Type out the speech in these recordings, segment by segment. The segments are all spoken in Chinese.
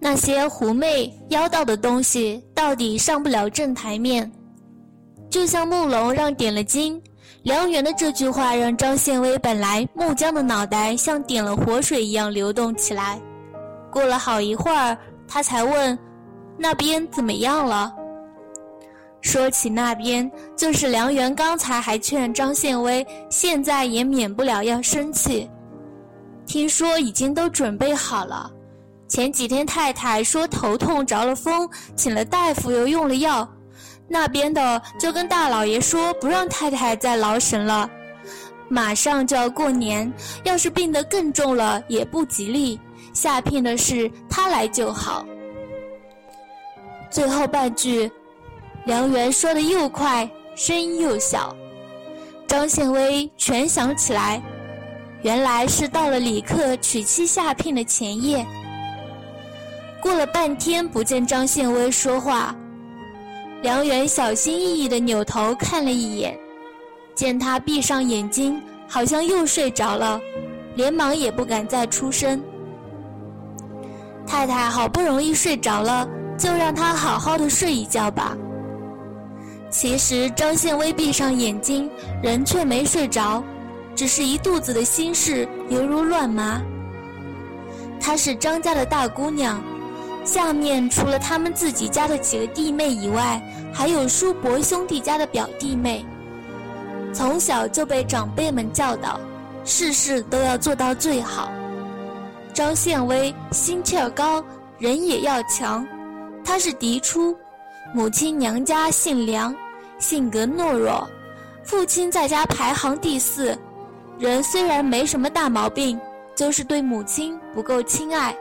那些狐媚妖道的东西到底上不了正台面。就像慕龙让点了睛，梁元的这句话让张献威本来木僵的脑袋像点了活水一样流动起来。过了好一会儿，他才问：“那边怎么样了？”说起那边，就是梁元刚才还劝张献威，现在也免不了要生气。听说已经都准备好了。前几天太太说头痛着了风，请了大夫又用了药，那边的就跟大老爷说不让太太再劳神了。马上就要过年，要是病得更重了也不吉利，下聘的事他来就好。最后半句。梁元说的又快，声音又小，张献威全想起来，原来是到了李克娶妻下聘的前夜。过了半天不见张献威说话，梁元小心翼翼地扭头看了一眼，见他闭上眼睛，好像又睡着了，连忙也不敢再出声。太太好不容易睡着了，就让他好好的睡一觉吧。其实张献威闭上眼睛，人却没睡着，只是一肚子的心事，犹如乱麻。她是张家的大姑娘，下面除了他们自己家的几个弟妹以外，还有叔伯兄弟家的表弟妹。从小就被长辈们教导，事事都要做到最好。张献威心气儿高，人也要强，他是嫡出。母亲娘家姓梁，性格懦弱，父亲在家排行第四，人虽然没什么大毛病，就是对母亲不够亲爱。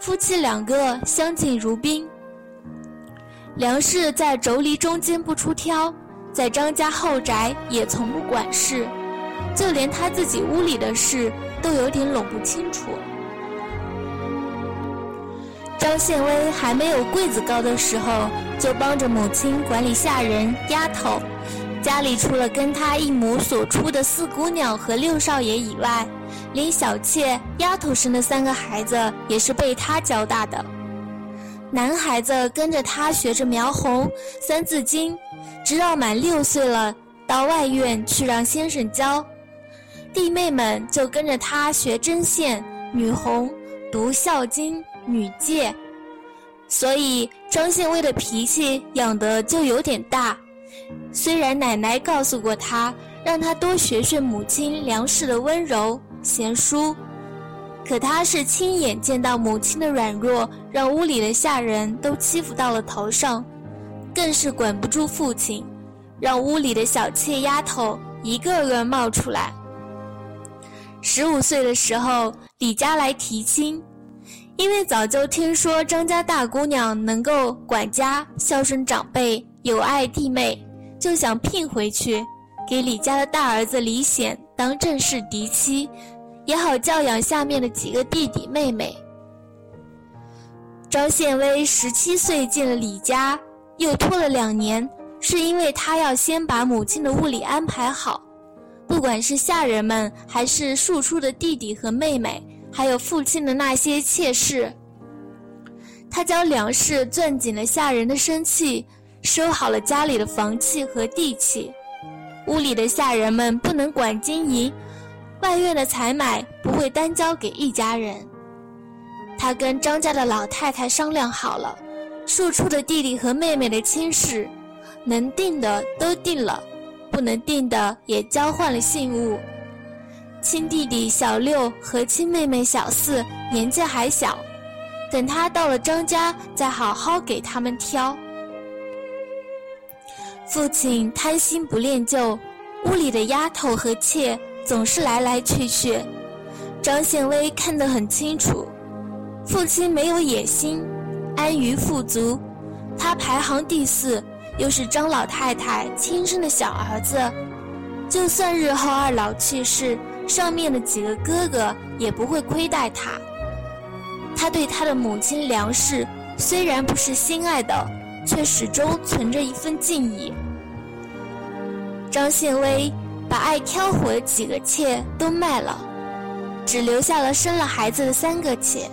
夫妻两个相敬如宾。梁氏在妯娌中间不出挑，在张家后宅也从不管事，就连他自己屋里的事都有点拢不清楚。张献威还没有柜子高的时候，就帮着母亲管理下人丫头。家里除了跟他一母所出的四姑娘和六少爷以外，连小妾、丫头生的三个孩子也是被他教大的。男孩子跟着他学着描红、三字经，直到满六岁了，到外院去让先生教。弟妹们就跟着他学针线、女红、读《孝经》。女戒，所以张献威的脾气养得就有点大。虽然奶奶告诉过他，让他多学学母亲梁氏的温柔贤淑，可他是亲眼见到母亲的软弱，让屋里的下人都欺负到了头上，更是管不住父亲，让屋里的小妾丫头一个个冒出来。十五岁的时候，李家来提亲。因为早就听说张家大姑娘能够管家、孝顺长辈、友爱弟妹，就想聘回去，给李家的大儿子李显当正式嫡妻，也好教养下面的几个弟弟妹妹。张献威十七岁进了李家，又拖了两年，是因为他要先把母亲的屋里安排好，不管是下人们，还是庶出的弟弟和妹妹。还有父亲的那些妾室，他将粮食攥紧了下人的生气，收好了家里的房契和地契，屋里的下人们不能管金银，外院的采买不会单交给一家人。他跟张家的老太太商量好了，庶出的弟弟和妹妹的亲事，能定的都定了，不能定的也交换了信物。亲弟弟小六和亲妹妹小四年纪还小，等他到了张家，再好好给他们挑。父亲贪心不恋旧，屋里的丫头和妾总是来来去去。张献威看得很清楚，父亲没有野心，安于富足。他排行第四，又是张老太太亲生的小儿子，就算日后二老去世。上面的几个哥哥也不会亏待他。他对他的母亲梁氏虽然不是心爱的，却始终存着一份敬意。张献威把爱挑火的几个妾都卖了，只留下了生了孩子的三个妾。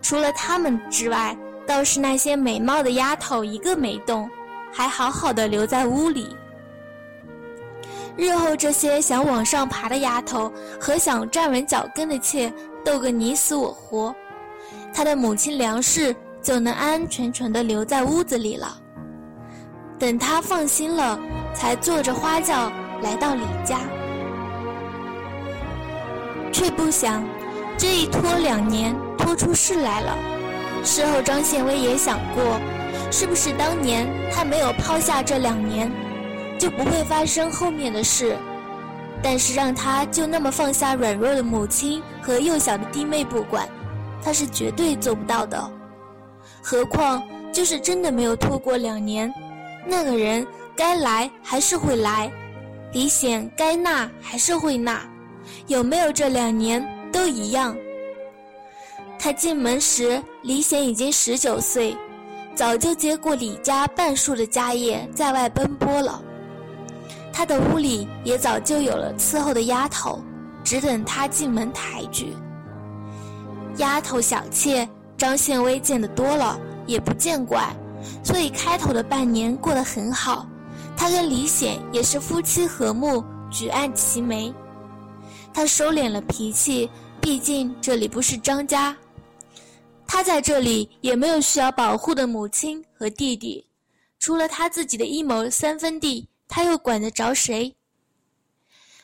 除了他们之外，倒是那些美貌的丫头一个没动，还好好的留在屋里。日后这些想往上爬的丫头和想站稳脚跟的妾斗个你死我活，他的母亲梁氏就能安安全全的留在屋子里了。等他放心了，才坐着花轿来到李家，却不想这一拖两年，拖出事来了。事后张献威也想过，是不是当年他没有抛下这两年，就不会发生后面的事。但是让他就那么放下软弱的母亲和幼小的弟妹不管，他是绝对做不到的。何况就是真的没有拖过两年。那个人该来还是会来，李显该纳还是会纳，有没有这两年都一样。他进门时，李显已经十九岁，早就接过李家半数的家业，在外奔波了。他的屋里也早就有了伺候的丫头，只等他进门抬举。丫头小妾，张献威见得多了，也不见怪。所以开头的半年过得很好，他跟李显也是夫妻和睦，举案齐眉。他收敛了脾气，毕竟这里不是张家，他在这里也没有需要保护的母亲和弟弟，除了他自己的一亩三分地，他又管得着谁？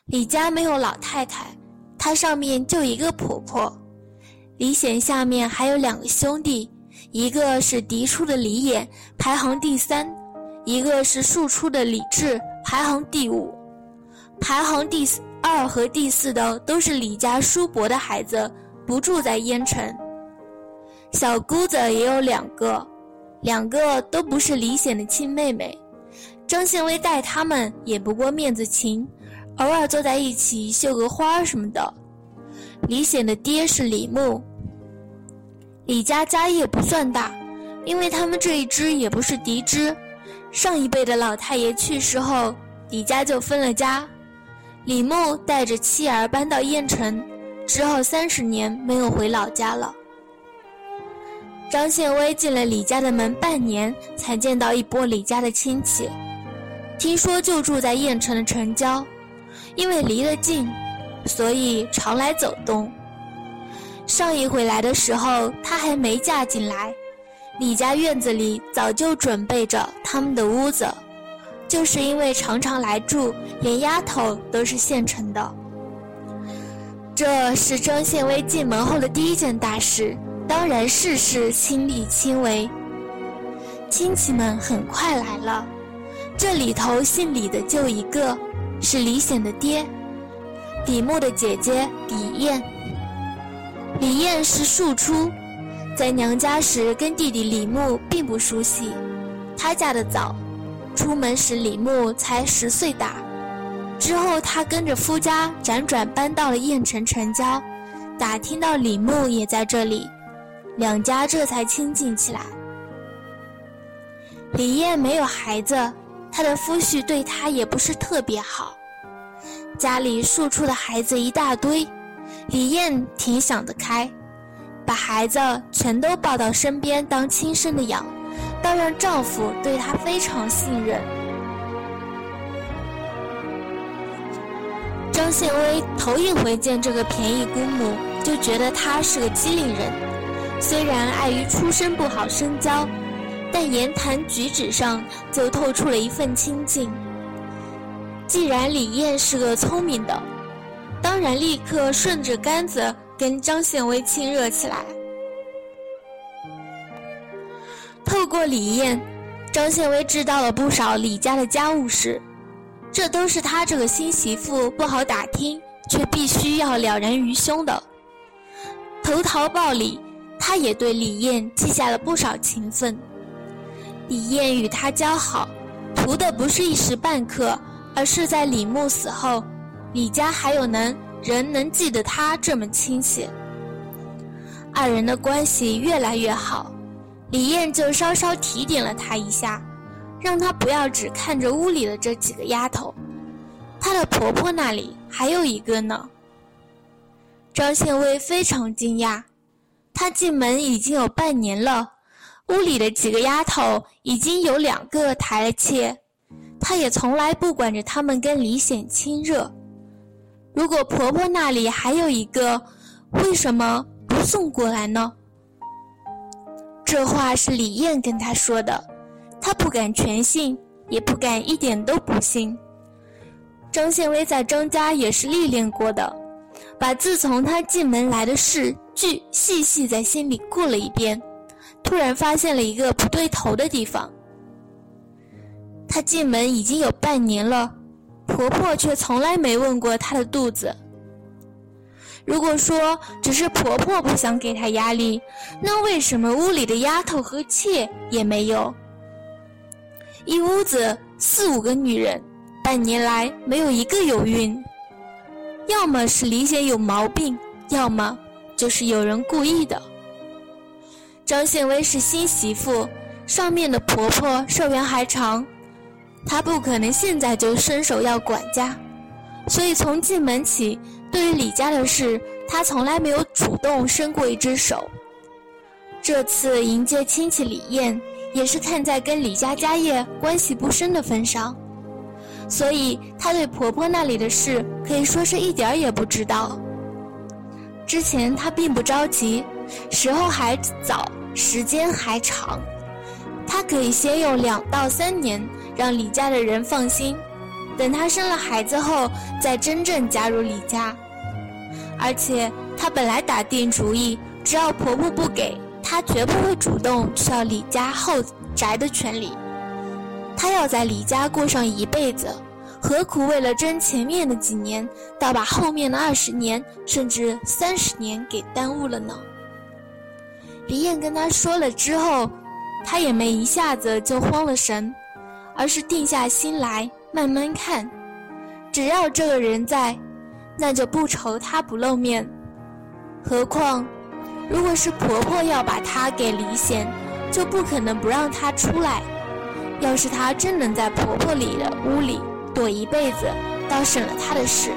李家没有老太太，他上面就一个婆婆，李显下面还有两个兄弟。一个是嫡出的李衍，排行第三；一个是庶出的李治，排行第五。排行第二和第四的都是李家叔伯的孩子，不住在燕城。小姑子也有两个，两个都不是李显的亲妹妹。张献威待他们也不过面子情，偶尔坐在一起绣个花什么的。李显的爹是李牧。李家家业不算大，因为他们这一支也不是嫡支。上一辈的老太爷去世后，李家就分了家。李牧带着妻儿搬到燕城，之后三十年没有回老家了。张献威进了李家的门半年，才见到一波李家的亲戚。听说就住在燕城的城郊，因为离得近，所以常来走动。上一回来的时候，她还没嫁进来，李家院子里早就准备着他们的屋子，就是因为常常来住，连丫头都是现成的。这是张献威进门后的第一件大事，当然事事亲力亲为。亲戚们很快来了，这里头姓李的就一个，是李显的爹，李牧的姐姐李艳。李艳是庶出，在娘家时跟弟弟李牧并不熟悉。她嫁得早，出门时李牧才十岁大。之后她跟着夫家辗转搬到了燕城城郊，打听到李牧也在这里，两家这才亲近起来。李艳没有孩子，她的夫婿对她也不是特别好，家里庶出的孩子一大堆。李艳挺想得开，把孩子全都抱到身边当亲生的养，倒让丈夫对她非常信任。张献威头一回见这个便宜姑母，就觉得她是个机灵人。虽然碍于出身不好深交，但言谈举止上就透出了一份亲近。既然李艳是个聪明的。当然，立刻顺着杆子跟张献威亲热起来。透过李艳，张献威知道了不少李家的家务事，这都是他这个新媳妇不好打听，却必须要了然于胸的。投桃报李，他也对李艳记下了不少情分。李艳与他交好，图的不是一时半刻，而是在李牧死后。李家还有能人能记得他这么亲切，二人的关系越来越好。李艳就稍稍提点了他一下，让他不要只看着屋里的这几个丫头，她的婆婆那里还有一个呢。张献威非常惊讶，他进门已经有半年了，屋里的几个丫头已经有两个抬了妾，他也从来不管着他们跟李显亲热。如果婆婆那里还有一个，为什么不送过来呢？这话是李艳跟他说的，他不敢全信，也不敢一点都不信。张献威在张家也是历练过的，把自从他进门来的事句细细在心里过了一遍，突然发现了一个不对头的地方。他进门已经有半年了，婆婆却从来没问过她的肚子。如果说只是婆婆不想给她压力，那为什么屋里的丫头和妾也没有？一屋子四五个女人，半年来没有一个有孕，要么是李姐有毛病，要么就是有人故意的。张献威是新媳妇，上面的婆婆寿元还长，她不可能现在就伸手要管家，所以从进门起。对于李家的事，他从来没有主动伸过一只手。这次迎接亲戚李艳，也是看在跟李家家业关系不深的份上，所以他对婆婆那里的事可以说是一点儿也不知道。之前他并不着急，时候还早，时间还长，他可以先用两到三年让李家的人放心，等他生了孩子后，再真正加入李家。而且她本来打定主意，只要婆婆不给，她绝不会主动去要李家后宅的权利。她要在李家过上一辈子，何苦为了争前面的几年，倒把后面的二十年甚至三十年给耽误了呢？李艳跟他说了之后，他也没一下子就慌了神，而是定下心来慢慢看，只要这个人在。那就不愁他不露面。何况，如果是婆婆要把他给离嫌，就不可能不让他出来。要是他真能在婆婆里的屋里躲一辈子，倒省了他的事。